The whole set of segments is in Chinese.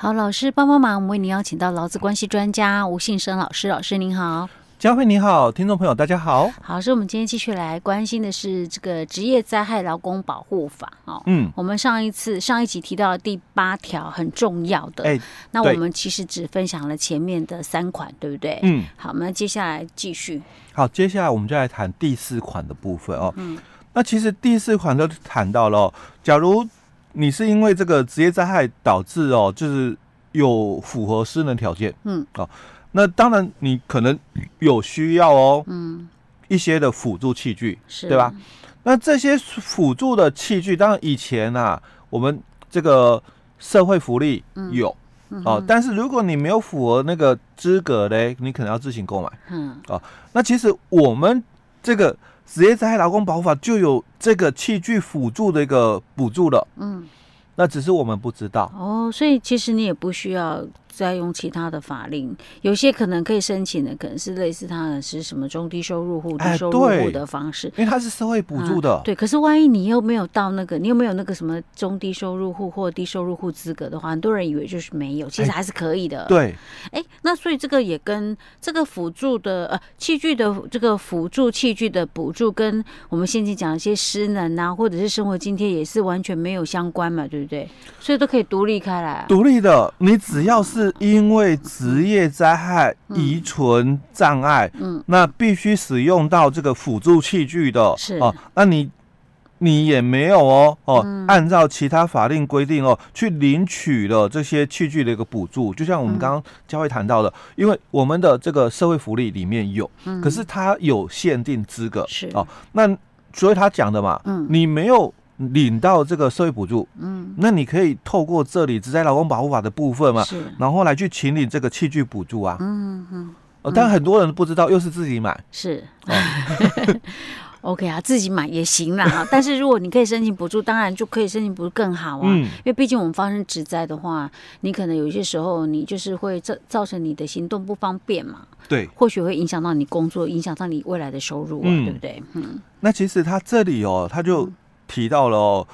好，老师帮帮忙，我们为您邀请到劳资关系专家吴信生老师，老师您好。佳慧你好，听众朋友大家好。好，所以我们今天继续来关心的是这个职业灾害劳工保护法哦。嗯，我们上一次上一集提到的第八条很重要的，哎，那我们其实只分享了前面的三款，对不对？嗯，好，那接下来继续。好，接下来我们就来谈第四款的部分哦。嗯，那其实第四款都谈到了，假如你是因为这个职业灾害导致哦，就是有符合失能条件，嗯，哦。那当然，你可能有需要哦，嗯，一些的辅助器具，是，对吧？那这些辅助的器具，当然以前啊，我们这个社会福利有，嗯、哦，但是如果你没有符合那个资格嘞，你可能要自行购买，嗯，哦，那其实我们这个职业灾害劳工保护法就有这个器具辅助的一个补助了，嗯，那只是我们不知道哦，所以其实你也不需要。再用其他的法令，有些可能可以申请的，可能是类似他的是什么中低收入户、低收入户的方式，因为他是社会补助的、啊。对，可是万一你又没有到那个，你又没有那个什么中低收入户或低收入户资格的话，很多人以为就是没有，其实还是可以的。对，哎，那所以这个也跟这个辅助的呃器具的这个辅助器具的补助，跟我们先前讲的一些失能啊，或者是生活津贴也是完全没有相关嘛，对不对？所以都可以独立开来、啊。独立的，你只要是。因为职业灾害遗存障碍，嗯，那必须使用到这个辅助器具的，是哦。那你你也没有哦哦，按照其他法令规定哦，去领取了这些器具的一个补助。就像我们刚刚佳慧谈到的，因为我们的这个社会福利里面有，可是它有限定资格，是哦。那所以他讲的嘛，嗯，你没有。领到这个社会补助，嗯，那你可以透过这里职灾劳工保护法的部分嘛，是，然后来去请领这个器具补助啊，嗯嗯，哦，但很多人不知道，又是自己买，是，哦、OK 啊，自己买也行啦哈，但是如果你可以申请补助，当然就可以申请补助更好啊，嗯，因为毕竟我们发生职灾的话，你可能有些时候你就是会造造成你的行动不方便嘛，对，或许会影响到你工作，影响到你未来的收入啊，嗯、对不对？嗯，那其实他这里哦，他就。提到了哦，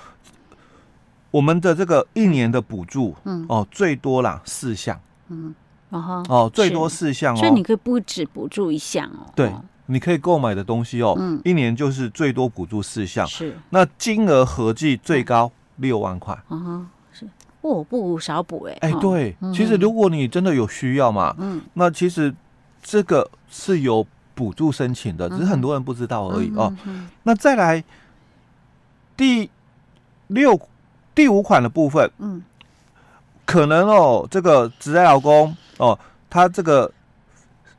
我们的这个一年的补助，嗯，哦，最多啦四项，嗯，哦，最多四项哦，所以你可以不止补助一项哦，对，你可以购买的东西哦，嗯，一年就是最多补助四项，是，那金额合计最高六万块，啊，是，哦，不少补哎，哎，对，其实如果你真的有需要嘛，嗯，那其实这个是有补助申请的，只是很多人不知道而已哦，那再来。第六、第五款的部分，嗯，可能哦，这个职灾劳工哦，他这个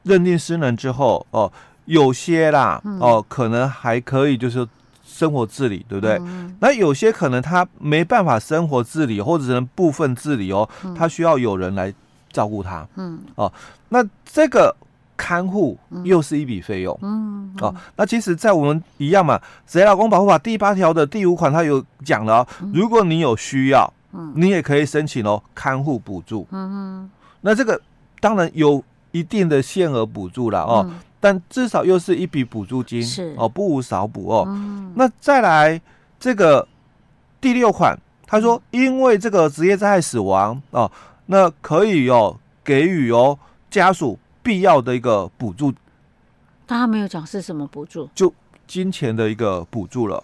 认定失能之后哦，有些啦哦，可能还可以就是生活自理，对不对？嗯、那有些可能他没办法生活自理，或者是部分自理哦，他需要有人来照顾他，嗯，哦，那这个。看护又是一笔费用，嗯，哦，那其实，在我们一样嘛，《职业劳工保护法》第八条的第五款，它有讲了哦，如果你有需要，嗯，你也可以申请哦，看护补助，那这个当然有一定的限额补助了哦，但至少又是一笔补助金，是。哦，不无少补哦。那再来这个第六款，他说，因为这个职业灾害死亡哦，那可以哦给予哦家属。必要的一个补助，但他没有讲是什么补助，就金钱的一个补助了。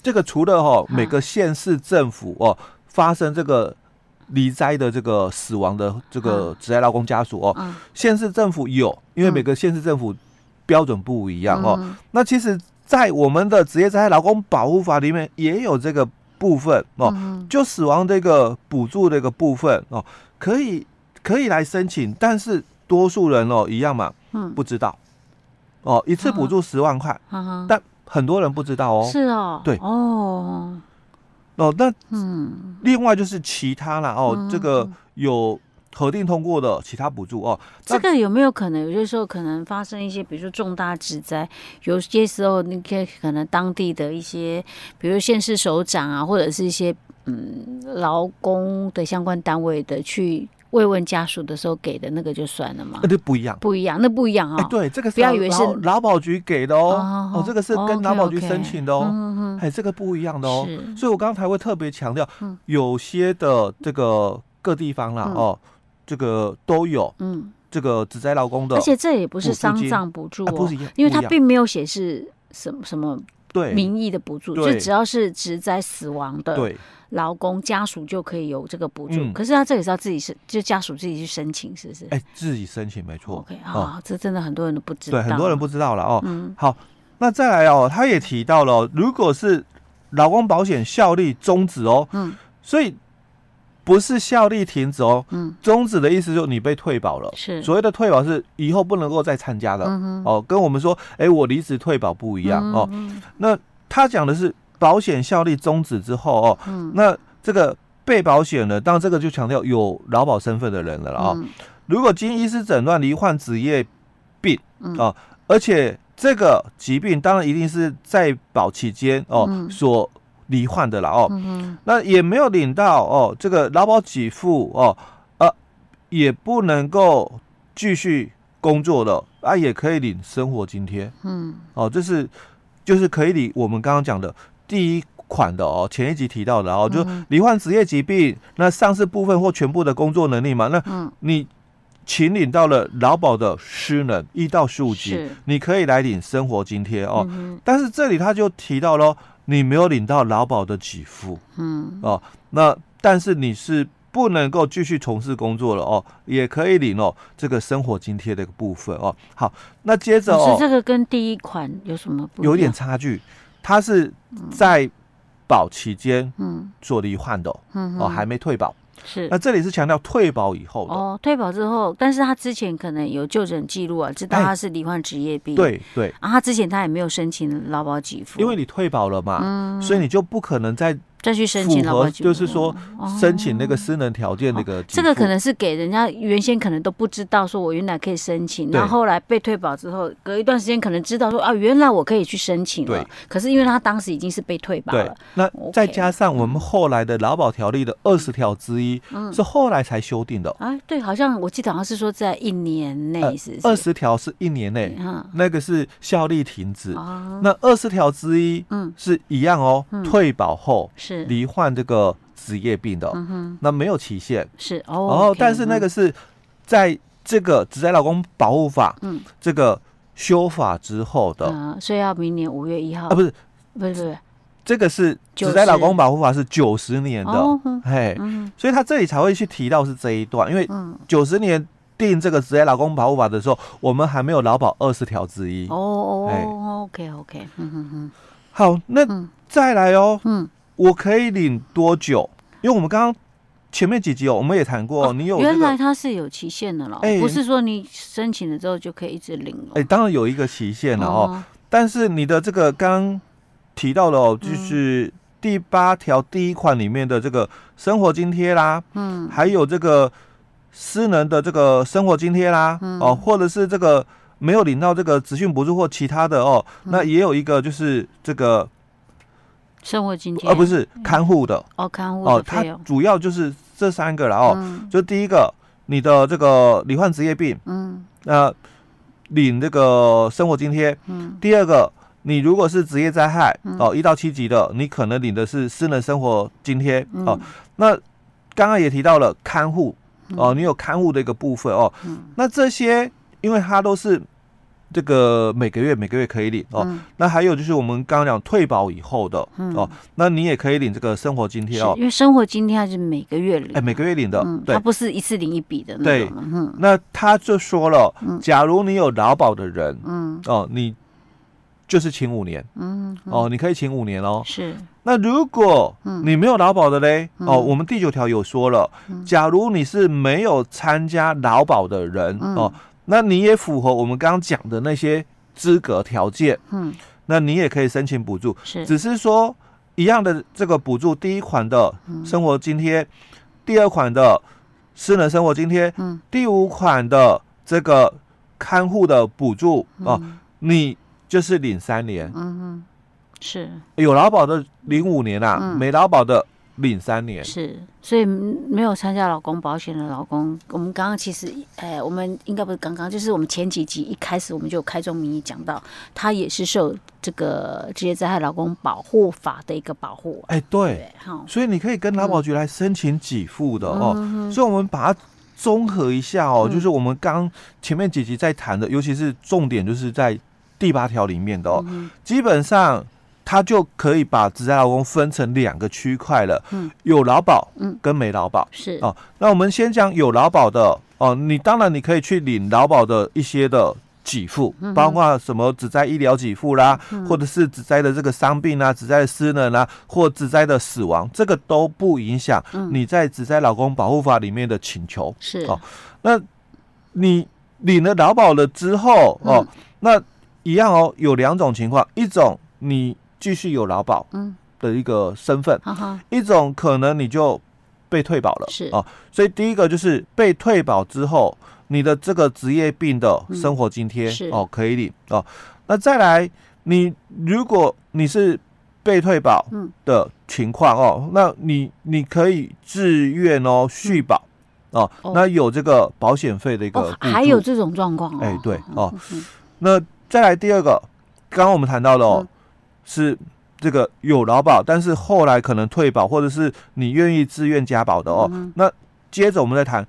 这个除了哈每个县市政府哦发生这个离灾的这个死亡的这个职业劳工家属哦，县市政府有，因为每个县市政府标准不一样哦。那其实，在我们的职业灾害劳工保护法里面也有这个部分哦，就死亡这个补助的一个部分哦，可以可以来申请，但是。多数人哦一样嘛，嗯，不知道，哦，一次补助十万块，但很多人不知道哦，是哦，对，哦，哦，那嗯，另外就是其他啦，哦，这个有核定通过的其他补助哦，这个有没有可能有些时候可能发生一些，比如说重大职灾，有些时候那些可能当地的一些，比如县市首长啊，或者是一些嗯劳工的相关单位的去。慰问家属的时候给的那个就算了吗？那不一样，不一样，那不一样啊、哦欸！对，这个不要以为是劳保局给的哦，哦，哦，这个是跟劳保局申请的哦，哎、这个不一样的哦。所以我刚才会特别强调，有些的这个各地方啦，哦，这个都有，嗯，这个职灾劳工的，而且这也不是丧葬补助哦，因为它并没有写是什么什么对。名义的补助，就只要是职灾死亡的对劳工家属就可以有这个补助，可是他这也是要自己申，就家属自己去申请，是不是？哎，自己申请没错。OK 啊，这真的很多人都不知道，对，很多人不知道了哦。嗯，好，那再来哦，他也提到了，如果是劳工保险效力终止哦，嗯，所以。不是效力停止哦，嗯，终止的意思就是你被退保了，是所谓的退保是以后不能够再参加了，哦，跟我们说，哎，我离职退保不一样哦。那他讲的是保险效力终止之后哦，那这个被保险的，当然这个就强调有劳保身份的人了啊。如果经医师诊断罹患职业病啊，而且这个疾病当然一定是在保期间哦所。罹患的了哦，嗯、那也没有领到哦，这个劳保给付哦，呃，也不能够继续工作的啊，也可以领生活津贴，嗯，哦，这是就是可以领我们刚刚讲的第一款的哦，前一集提到的哦，就罹患职业疾病，那丧失部分或全部的工作能力嘛，那你请领到了劳保的失能一到十五级，你可以来领生活津贴哦，嗯、但是这里他就提到喽。你没有领到劳保的给付，嗯。哦，那但是你是不能够继续从事工作了哦，也可以领哦这个生活津贴的一个部分哦。好，那接着哦，这个跟第一款有什么？有点差距，它是在保期间嗯。做罹患的，嗯哦还没退保。是，那这里是强调退保以后的哦，退保之后，但是他之前可能有就诊记录啊，知道他是罹患职业病，对对，啊，他之前他也没有申请劳保给付，因为你退保了嘛，嗯，所以你就不可能再。再去申请了，就是说申请那个失能条件那个、这个可能是给人家原先可能都不知道，说我原来可以申请，对然后后来被退保之后，隔一段时间可能知道说啊，原来我可以去申请了。对可是因为他当时已经是被退保了，那再加上我们后来的劳保条例的二十条之一，嗯、是后来才修订的。啊，对，好像我记得好像是说在一年内是二十条是一年内，嗯、那个是效力停止。哦、那二十条之一，嗯，是一样哦，嗯、退保后是罹患这个。职业病的，那没有期限，是哦。Okay, 但是那个是在这个职业劳工保护法，嗯，这个修法之后的，嗯，所以要明年五月一号。啊，不是，不是，不是，这个是职灾劳工保护法是九十年的，哦、嘿，嗯、所以他这里才会去提到是这一段，因为九十年定这个职灾劳工保护法的时候，我们还没有劳保二十条之一，哦哦嘿，OK OK，嗯哼哼，好，那再来哦，嗯。我可以领多久？因为我们刚刚前面几集哦，我们也谈过，你有原来它是有期限的了，不是说你申请了之后就可以一直领了。哎，当然有一个期限了哦。但是你的这个刚提到的哦，就是第八条第一款里面的这个生活津贴啦，嗯，还有这个私能的这个生活津贴啦，哦，或者是这个没有领到这个职训补助或其他的哦，那也有一个就是这个。生活津贴，而不是看护的哦，看护哦，它主要就是这三个了哦。就第一个，你的这个罹患职业病，嗯，那领这个生活津贴。嗯，第二个，你如果是职业灾害哦，一到七级的，你可能领的是私人生活津贴哦。那刚刚也提到了看护哦，你有看护的一个部分哦。那这些，因为它都是。这个每个月每个月可以领哦，嗯、那还有就是我们刚刚讲退保以后的、嗯、哦，那你也可以领这个生活津贴哦，因为生活津贴它是每个月领，哎，每个月领的，嗯、对，它不是一次领一笔的那种，对，嗯、那他就说了，假如你有劳保的人，嗯，哦，你就是请五年，嗯，嗯。哦，你可以请五年哦，是，那如果你没有劳保的嘞，嗯、哦，我们第九条有说了，嗯、假如你是没有参加劳保的人，嗯、哦。那你也符合我们刚刚讲的那些资格条件，嗯，那你也可以申请补助，是，只是说一样的这个补助，第一款的生活津贴，嗯、第二款的私人生活津贴，嗯，第五款的这个看护的补助，嗯、哦，你就是领三年，嗯嗯，是，有劳保的领五年啊，嗯、没劳保的领三年。是，所以没有参加老公保险的老公，我们刚刚其实，哎，我们应该不是刚刚，就是我们前几集一开始我们就开宗明义讲到，他也是受这个职业灾害老公保护法的一个保护。哎，对，好，所以你可以跟劳保局来申请给付的哦。嗯、所以，我们把它综合一下哦，嗯、就是我们刚前面几集在谈的，尤其是重点，就是在第八条里面的哦，嗯、基本上。他就可以把职灾劳工分成两个区块了，嗯，有劳保，嗯，跟没劳保。是。哦。那我们先讲有劳保的哦，你当然你可以去领劳保的一些的给付，包括什么职灾医疗给付啦，或者是职灾的这个伤病啊，职灾的失能啊，或职灾的死亡，这个都不影响你在职灾劳工保护法里面的请求。是。哦。那你领了劳保了之后哦，那一样哦，有两种情况，一种你。继续有劳保的一个身份，嗯、一种可能你就被退保了，是啊。所以第一个就是被退保之后，你的这个职业病的生活津贴、嗯、哦可以领哦。那再来，你如果你是被退保的情况哦，那你你可以自愿哦续保、嗯、哦，哦。那有这个保险费的一个、哦，还有这种状况、哦？哎，对哦。嗯、那再来第二个，刚刚我们谈到的哦。嗯是这个有劳保，但是后来可能退保，或者是你愿意自愿加保的哦。嗯、那接着我们再谈，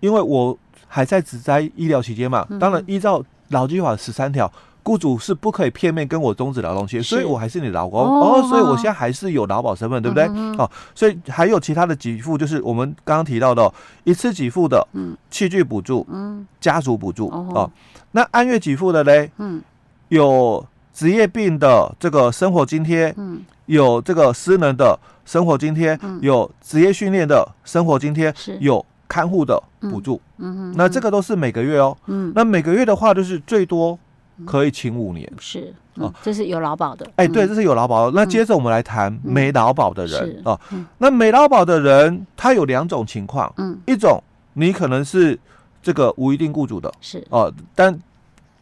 因为我还在只在医疗期间嘛，嗯、当然依照劳基法十三条，雇主是不可以片面跟我终止劳动契约，所以我还是你劳工哦，哦，所以我现在还是有劳保身份，对不对？嗯、哦，所以还有其他的给付，就是我们刚刚提到的、哦、一次给付的，嗯，器具补助，嗯，家属补助哦，哦，那按月给付的嘞，嗯，有。职业病的这个生活津贴，嗯，有这个失能的生活津贴，嗯，有职业训练的生活津贴，是。有看护的补助，嗯，那这个都是每个月哦，嗯，那每个月的话就是最多可以请五年，是。哦，这是有劳保的，哎，对，这是有劳保。的。那接着我们来谈没劳保的人哦，那没劳保的人他有两种情况，嗯，一种你可能是这个无一定雇主的，是。哦，但。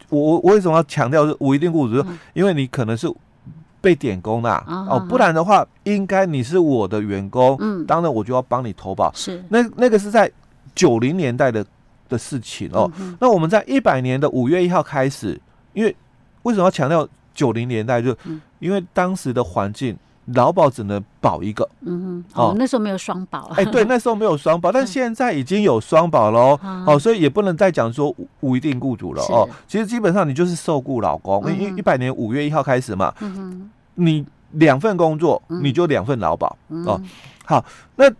我我为什么要强调是无一定雇主？嗯、因为你可能是被点工的、哦，不然的话，应该你是我的员工，嗯，当然我就要帮你投保。是那那个是在九零年代的的事情哦。嗯、那我们在一百年的五月一号开始，因为为什么要强调九零年代？就因为当时的环境。劳保只能保一个，嗯哼，哦，那时候没有双保，哎，对，那时候没有双保，但现在已经有双保了哦，哦，所以也不能再讲说无一定雇主了哦，其实基本上你就是受雇老公，因为一百年五月一号开始嘛，嗯哼，你两份工作你就两份劳保哦，好，那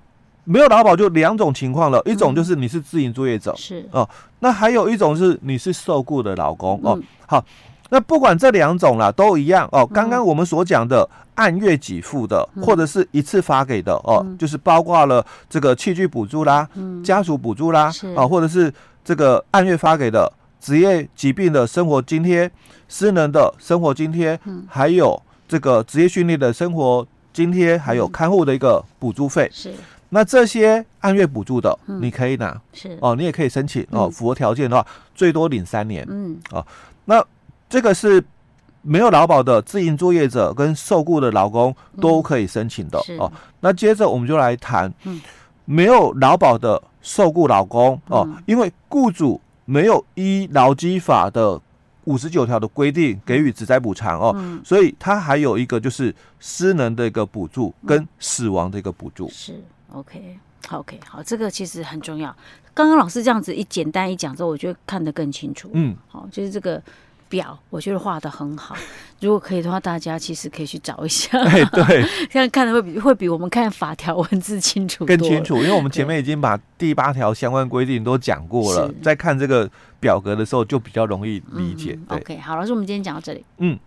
没有劳保就两种情况了，一种就是你是自营作业者，是。哦，那还有一种是你是受雇的老公哦，好。那不管这两种啦，都一样哦。刚刚我们所讲的按月给付的，嗯、或者是一次发给的哦，嗯、就是包括了这个器具补助啦、嗯、家属补助啦是。啊，或者是这个按月发给的职业疾病的生活津贴、失能的生活津贴，嗯、还有这个职业训练的生活津贴，还有看护的一个补助费。是，那这些按月补助的，你可以拿是。哦，你也可以申请哦，符合条件的话，最多领三年。嗯，哦，那。这个是没有劳保的自营作业者跟受雇的劳工都可以申请的、嗯、哦。那接着我们就来谈，没有劳保的受雇劳工、嗯、哦，因为雇主没有依劳基法的五十九条的规定给予职灾补偿哦，嗯、所以他还有一个就是失能的一个补助跟死亡的一个补助。是 OK OK 好，这个其实很重要。刚刚老师这样子一简单一讲之后，我觉得看得更清楚。嗯，好，就是这个。表我觉得画的很好，如果可以的话，大家其实可以去找一下。哎，对，这样看的会比会比我们看法条文字清楚更清楚，因为我们前面已经把第八条相关规定都讲过了，在看这个表格的时候就比较容易理解。OK，好，老师，我们今天讲到这里。嗯。